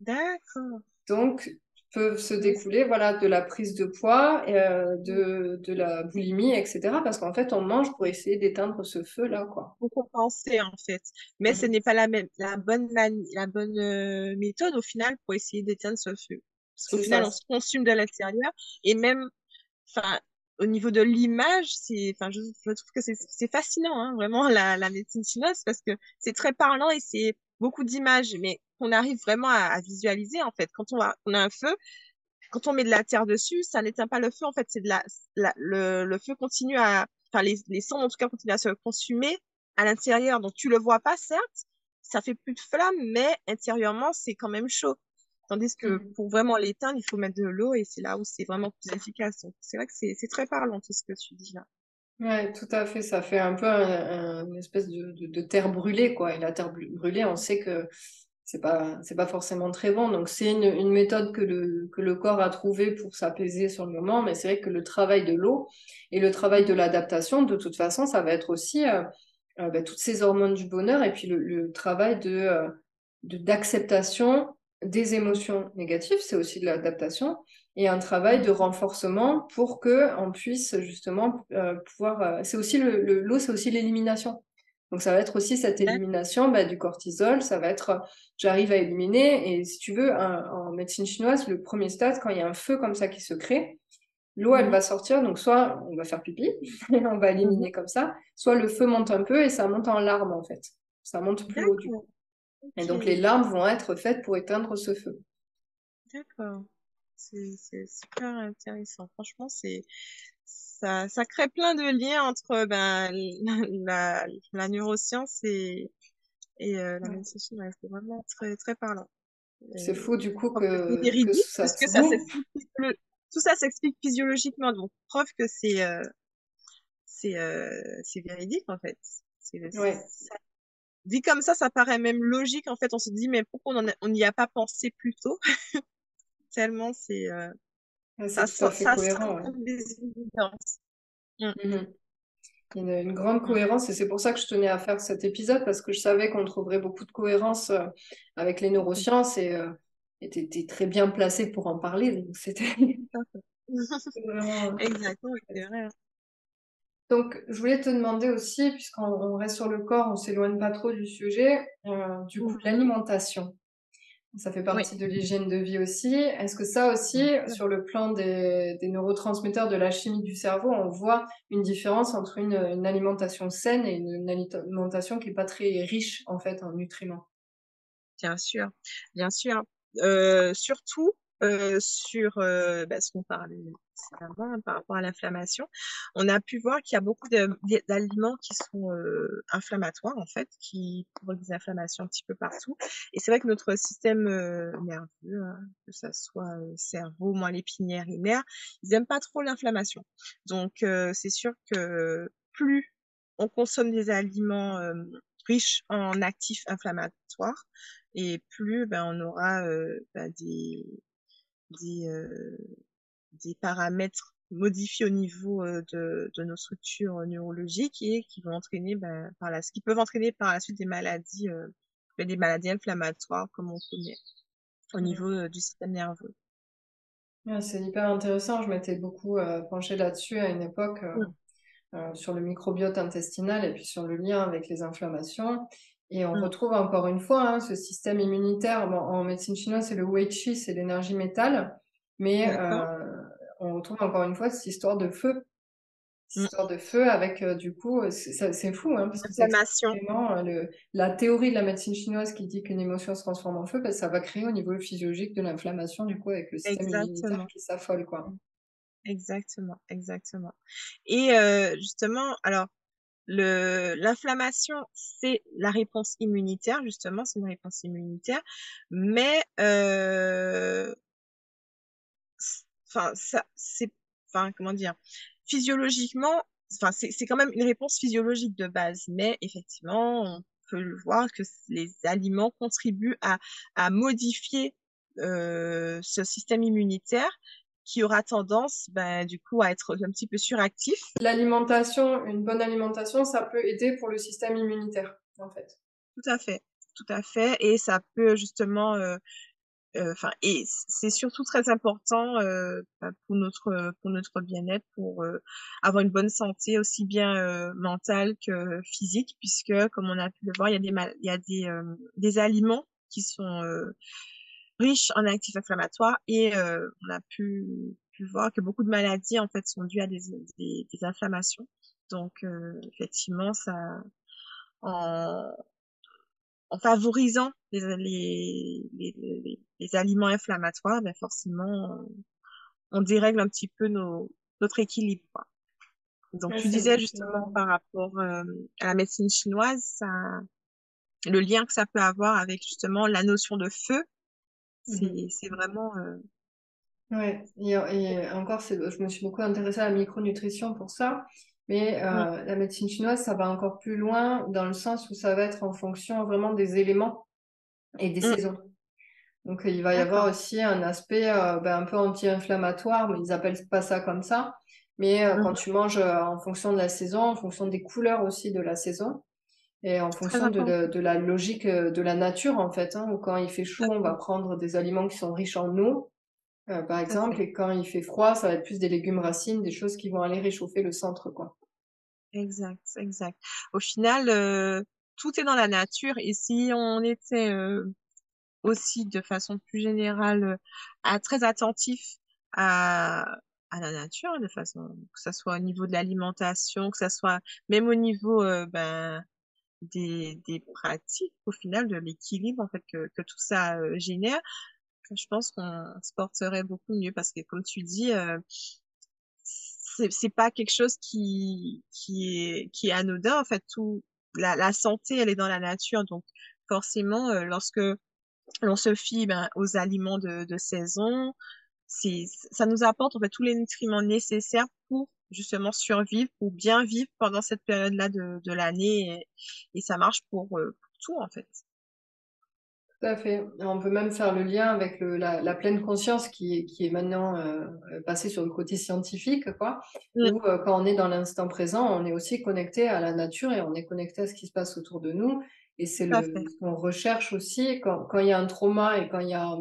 D'accord. Donc, peuvent se découler voilà, de la prise de poids, euh, de, de la boulimie, etc. Parce qu'en fait, on mange pour essayer d'éteindre ce feu-là. quoi. Pour compenser, en fait. Mais ce mmh. n'est pas la, même, la bonne, la bonne euh, méthode, au final, pour essayer d'éteindre ce feu. Parce qu'au final, on se consume de l'intérieur. Et même, enfin, au niveau de l'image, c'est, enfin, je, je, trouve que c'est fascinant, hein, vraiment, la, la médecine chinoise, parce que c'est très parlant et c'est beaucoup d'images, mais qu'on arrive vraiment à, visualiser en fait. Quand on a, on a un feu, quand on met de la terre dessus, ça n'éteint pas le feu. En fait, c'est de la, le, le, feu continue à, enfin les, les cendres en tout cas continuent à se consumer à l'intérieur. Donc tu le vois pas certes, ça fait plus de flamme, mais intérieurement c'est quand même chaud. Tandis que mmh pour vraiment l'éteindre, il faut mettre de l'eau et c'est là où c'est vraiment plus efficace. Donc c'est vrai que c'est très parlant tout ce que tu dis là. Ouais, tout à fait. Ça fait un peu une espèce de, terre brûlée, quoi. Et la terre brûlée, on sait que c'est pas c'est pas forcément très bon. Donc c'est une, une, méthode que le corps a trouvé pour s'apaiser sur le moment. Mais c'est vrai que le travail de l'eau et le travail de l'adaptation, de toute façon, ça va être aussi euh, euh, bah, toutes ces hormones du bonheur et puis le, le travail de euh, d'acceptation des émotions négatives. C'est aussi de l'adaptation et un travail de renforcement pour que on puisse justement euh, pouvoir. Euh, c'est aussi le l'eau, c'est aussi l'élimination. Donc ça va être aussi cette élimination bah, du cortisol. Ça va être, j'arrive à éliminer. Et si tu veux, en médecine chinoise, le premier stade, quand il y a un feu comme ça qui se crée, l'eau elle mmh va sortir. Donc soit on va faire pipi, on va éliminer mmh comme ça, soit le feu monte un peu et ça monte en larmes en fait. Ça monte plus haut du coup. Et donc les larmes vont être faites pour éteindre ce feu. D'accord. C'est super intéressant. Franchement, c'est ça, ça crée plein de liens entre ben, la, la, neuroscience et, et euh, la médecine chinoise. C'est vraiment très, très parlant. C'est fou du coup que, que ça parce que ça tout ça s'explique physiologiquement, donc preuve que c'est euh, c'est euh, c'est véridique en fait. Ouais. Dit comme ça, ça paraît même logique en fait. On se dit mais pourquoi on n'y a pas pensé plus tôt? Tellement c'est euh, ça, ça, fait cohérent. Mmh. Mmh une, une, grande cohérence et c'est pour ça que je tenais à faire cet épisode parce que je savais qu'on trouverait beaucoup de cohérence euh, avec les neurosciences et, euh, tu étais très bien placée pour en parler. Donc, c'était vraiment... Exactement, c'est vrai. Donc, je voulais te demander aussi, puisqu'on reste sur le corps, on s'éloigne pas trop du sujet, euh, du coup, l'alimentation. Ça fait partie de l'hygiène de vie aussi. Est-ce que ça aussi, sur le plan des, neurotransmetteurs de la chimie du cerveau, on voit une différence entre une, alimentation saine et une, alimentation qui est pas très riche en fait en nutriments? Bien sûr, bien sûr. Euh, surtout euh, sur euh, bah, ce qu'on parlait avant par rapport à l'inflammation, on a pu voir qu'il y a beaucoup d'aliments qui sont euh, inflammatoires en fait, qui provoquent des inflammations un petit peu partout. Et c'est vrai que notre système nerveux, hein, que ce soit cerveau, moelle épinière et nerfs, ils n'aiment pas trop l'inflammation. Donc c'est sûr que plus on consomme des aliments riches en actifs inflammatoires, et plus ben, on aura ben, des, euh, des paramètres modifiés au niveau euh, de, de, nos structures neurologiques et qui vont entraîner ben, par la, qui peuvent entraîner par la suite des maladies, euh, ben, des maladies inflammatoires comme on connaît au niveau du système nerveux. c'est hyper intéressant. Je m'étais beaucoup euh, penchée là-dessus à une époque mmh. sur le microbiote intestinal et puis sur le lien avec les inflammations. Et on mmh. retrouve encore une fois hein, ce système immunitaire. en médecine chinoise, c'est le Wei Qi, c'est l'énergie métal. Mais euh, on retrouve encore une fois cette histoire de feu. Cette histoire de feu avec, euh, du coup, c'est fou, hein, parce que c'est vraiment euh, la théorie de la médecine chinoise qui dit qu'une émotion se transforme en feu, ben, ça va créer au niveau physiologique de l'inflammation, du coup, avec le système immunitaire qui s'affole, quoi. Exactement, exactement. Et justement, alors, l'inflammation, c'est la réponse immunitaire, justement, c'est une réponse immunitaire, mais euh, enfin, ça, c'est, enfin, comment dire, physiologiquement, enfin, c'est, c'est quand même une réponse physiologique de base, mais effectivement, on peut le voir que les aliments contribuent à, à modifier euh, ce système immunitaire qui aura tendance, ben, du coup, à être un petit peu suractif. L'alimentation, une bonne alimentation, ça peut aider pour le système immunitaire, en fait. Tout à fait, tout à fait, et ça peut justement, euh, euh, enfin, et c'est surtout très important euh, ben, pour notre pour notre bien-être, pour euh, avoir une bonne santé aussi bien euh, mentale que physique, puisque comme on a pu le voir, il y a des il y a des des aliments qui sont riche en actifs inflammatoires et euh, on a pu, pu voir que beaucoup de maladies en fait sont dues à des, des, des inflammations. Donc euh, effectivement, ça en, en favorisant les, les, les, les aliments inflammatoires, ben forcément on, dérègle un petit peu nos, notre équilibre. Quoi. Donc tu disais justement par rapport euh, à la médecine chinoise, ça, le lien que ça peut avoir avec justement la notion de feu Mmh c'est vraiment. Euh... Ouais, et, et encore, je me suis beaucoup intéressée à la micronutrition pour ça. Mais euh, la médecine chinoise, ça va encore plus loin dans le sens où ça va être en fonction vraiment des éléments et des mmh. saisons. Donc il va y avoir aussi un aspect euh, ben, un peu anti-inflammatoire, mais ils appellent pas ça comme ça. Mais euh, quand mmh. tu manges en fonction de la saison, en fonction des couleurs aussi de la saison, et en fonction de, de, la logique de la nature, en fait, hein, où quand il fait chaud, on va prendre des aliments qui sont riches en eau, euh, par exemple, et quand il fait froid, ça va être plus des légumes racines, des choses qui vont aller réchauffer le centre, quoi. Exact, exact. Au final, euh, tout est dans la nature, et si on était euh, aussi de façon plus générale à, très attentif à, à la nature, de façon que ça soit au niveau de l'alimentation, que ça soit même au niveau ben des, des pratiques au final de l'équilibre en fait que, que tout ça euh, je pense qu'on se porterait beaucoup mieux parce que comme tu dis euh, c'est pas quelque chose qui qui est qui est anodin en fait tout la, la santé elle est dans la nature donc forcément euh, lorsque l'on se fie ben, aux aliments de, de saison ça nous apporte en fait tous les nutriments nécessaires pour justement survivre ou bien vivre pendant cette période-là de, de l'année et, ça marche pour, euh, pour, tout en fait. Tout à fait. On peut même faire le lien avec le, la, la, pleine conscience qui est, qui est maintenant euh, passée sur le côté scientifique, quoi. Mmh. Où euh, quand on est dans l'instant présent, on est aussi connecté à la nature et on est connecté à ce qui se passe autour de nous. Et c'est ce qu'on recherche aussi quand, quand il y a un trauma et quand il y a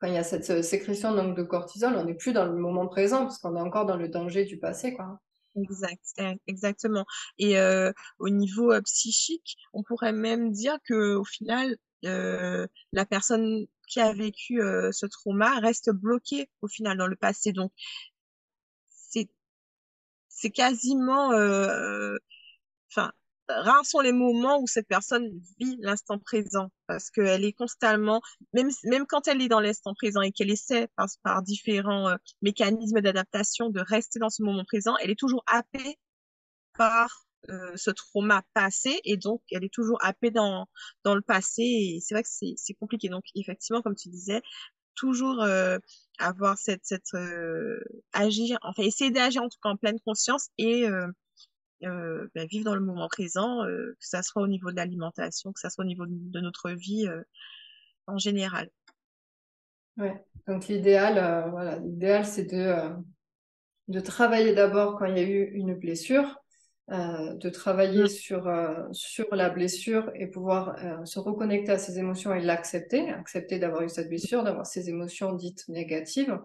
quand il y a cette sécrétion donc, de cortisol, on n'est plus dans le moment présent parce qu'on est encore dans le danger du passé. Quoi. Exact, eh, exactement. Et au niveau psychique, on pourrait même dire que au final, la personne qui a vécu ce trauma reste bloquée au final dans le passé. Donc, c'est c'est quasiment, enfin, rares sont les moments où cette personne vit l'instant présent parce qu'elle est constamment, même, même quand elle est dans l'instant présent et qu'elle essaie par, par différents euh, mécanismes d'adaptation de rester dans ce moment présent, elle est toujours happée par euh, ce trauma passé et donc elle est toujours happée dans, dans le passé et c'est vrai que c'est compliqué. Donc effectivement, comme tu disais, toujours euh, avoir cette, cette agir, enfin essayer d'agir en tout cas en pleine conscience et euh, ben, vivre dans le moment présent, euh, que ça soit au niveau de l'alimentation, que ça soit au niveau de, notre vie euh, en général. Ouais. Donc l'idéal, voilà, l'idéal c'est de de travailler d'abord quand il y a eu une blessure, de travailler mmh. sur sur la blessure et pouvoir se reconnecter à ses émotions et l'accepter, accepter d'avoir eu cette blessure, d'avoir ces émotions dites négatives,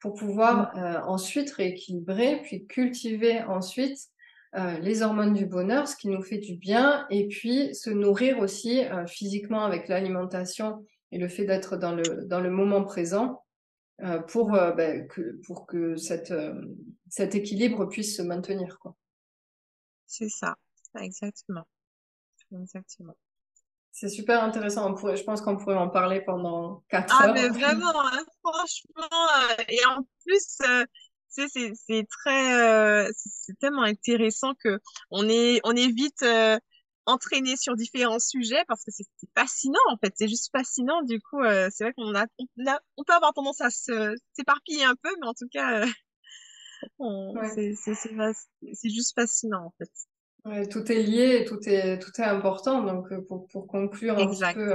pour pouvoir mmh. ensuite rééquilibrer, puis cultiver ensuite euh, les hormones du bonheur, ce qui nous fait du bien, et puis se nourrir aussi euh, physiquement avec l'alimentation et le fait d'être dans le, dans le moment présent euh, pour, ben, que, pour que cette, cet équilibre puisse se maintenir. Quoi. C'est ça, exactement. Exactement. C'est super intéressant. On pourrait, je pense qu'on pourrait en parler pendant quatre ah, heures. Ah, mais vraiment, hein, franchement. et en plus, tu sais, c'est très, euh, c'est tellement intéressant que on est, on est vite euh, entraîné sur différents sujets parce que c'est fascinant en fait. C'est juste fascinant. Du coup, euh, c'est vrai qu'on a, on peut avoir tendance à se s'éparpiller un peu, mais en tout cas, c'est juste fascinant en fait. Ouais, tout est lié, tout est, tout est important. Donc, pour, pour conclure un petit peu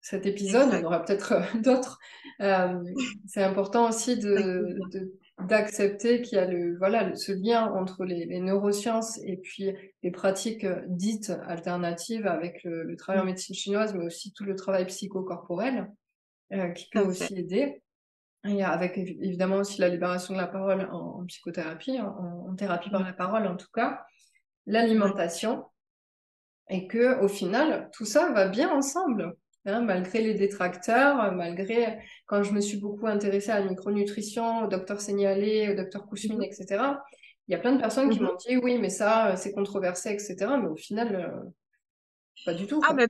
cet épisode, il y en aura peut-être d'autres. c'est important aussi de, de d'accepter qu'il y a le, voilà, ce lien entre les, neurosciences et puis les pratiques euh, dites alternatives avec le, travail en mm. médecine chinoise, mais aussi tout le travail psychocorporel euh, qui peut aussi aider. A avec évidemment aussi la libération de la parole en, psychothérapie, en, thérapie par mm. la parole en tout cas, l'alimentation, et que au final tout ça va bien ensemble. Hein, malgré les détracteurs, malgré quand je me suis beaucoup intéressée à la micronutrition, au docteur Seignalé, au docteur Kouchmine, mhm. etc. Il y a plein de personnes qui mhm. m'ont dit oui, mais ça, euh, c'est controversé, etc. Mais au final, euh, pas du tout. Ah, mais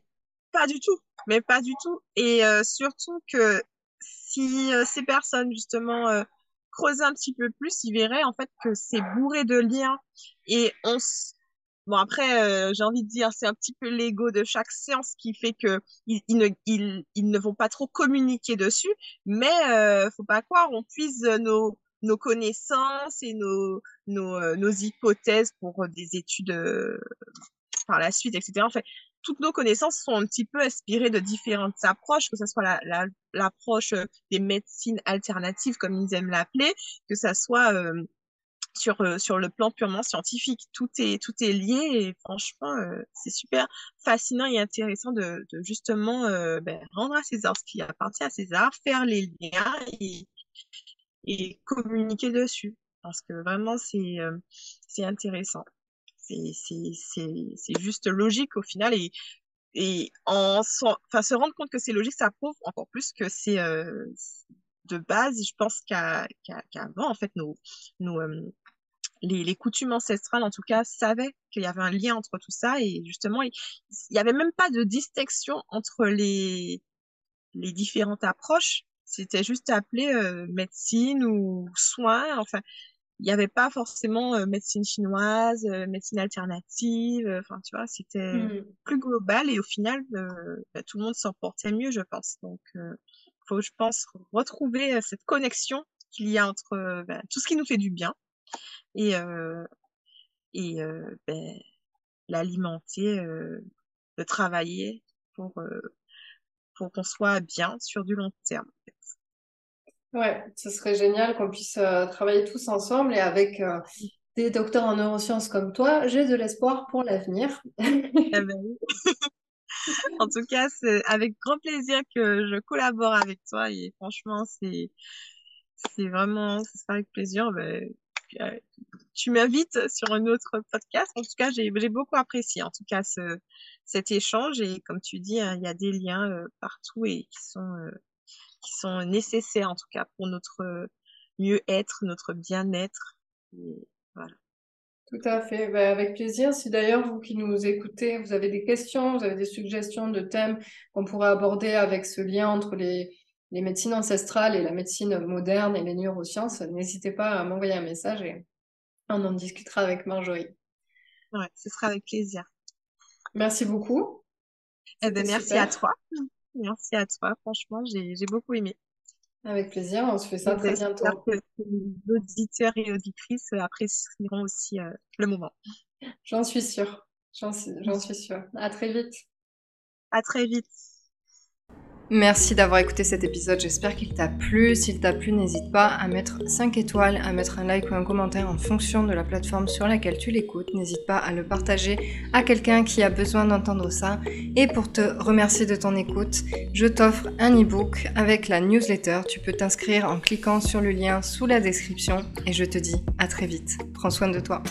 pas du tout. Mais pas du tout. Et euh, surtout que si ces personnes, justement, creusaient un petit peu plus, ils verraient en fait que c'est bourré de liens. Et on, Bon, après, euh, j'ai envie de dire, c'est un petit peu l'ego de chaque séance qui fait que ils, ne, ils, ils, ne vont pas trop communiquer dessus, mais euh, faut pas croire, on puise nos, nos connaissances et nos, nos, euh, nos hypothèses pour des études euh, par la suite, etc. En fait, toutes nos connaissances sont un petit peu inspirées de différentes approches, que ce soit l'approche la, des médecines alternatives, comme ils aiment l'appeler, que ce soit sur euh, sur le plan purement scientifique. Tout est tout est lié et franchement, euh, c'est super fascinant et intéressant de, justement euh, ben, rendre à César ce qui appartient à César, faire les liens et, communiquer dessus. Parce que vraiment, c'est c'est intéressant. C'est juste logique au final et et en enfin se rendre compte que c'est logique, ça prouve encore plus que c'est de base, je pense qu'avant, en fait, nos, nos, les, coutumes ancestrales, en tout cas, savaient qu'il y avait un lien entre tout ça. Et justement, il n'y avait même pas de distinction entre les, les différentes approches. C'était juste appelé euh, médecine ou soins. Enfin, il n'y avait pas forcément euh, médecine chinoise, euh, médecine alternative. Enfin, tu vois, c'était mmh. plus global. Et au final, bah, tout le monde s'en portait mieux, je pense. Donc, il faut, je pense, retrouver cette connexion qu'il y a entre bah, tout ce qui nous fait du bien et, euh, et euh, ben, l'alimenter, euh, le travailler pour, pour qu'on soit bien sur du long terme. Ouais, ce serait génial qu'on puisse travailler tous ensemble et avec des docteurs en neurosciences comme toi, j'ai de l'espoir pour l'avenir. Eh ben en tout cas, c'est avec grand plaisir que je collabore avec toi et franchement, c'est c'est vraiment, sera avec plaisir. Ben, euh, tu m'invites sur un autre podcast. En tout cas, j'ai beaucoup apprécié en tout cas ce, cet échange et comme tu dis, hein, il y a des liens euh, partout et qui sont euh, qui sont nécessaires en tout cas pour notre mieux-être, notre bien-être. Tout à fait, ben, avec plaisir. Si d'ailleurs vous qui nous écoutez, vous avez des questions, vous avez des suggestions de thèmes qu'on pourrait aborder avec ce lien entre les, les médecines ancestrales et la médecine moderne et les neurosciences, n'hésitez pas à m'envoyer un message et on en discutera avec Marjorie. Ouais, ce sera avec plaisir. Merci beaucoup. Eh ben, merci à toi. Merci à toi. Franchement, j'ai beaucoup aimé. Avec plaisir, on se fait ça très bientôt. Que les auditeurs et auditrices apprécieront aussi euh, le moment. J'en suis sûre. J'en suis sûre. À très vite. À très vite. Merci d'avoir écouté cet épisode, j'espère qu'il t'a plu. S'il t'a plu, n'hésite pas à mettre 5 étoiles, à mettre un like ou un commentaire en fonction de la plateforme sur laquelle tu l'écoutes. N'hésite pas à le partager à quelqu'un qui a besoin d'entendre ça. Et pour te remercier de ton écoute, je t'offre un e-book avec la newsletter. Tu peux t'inscrire en cliquant sur le lien sous la description et je te dis à très vite. Prends soin de toi.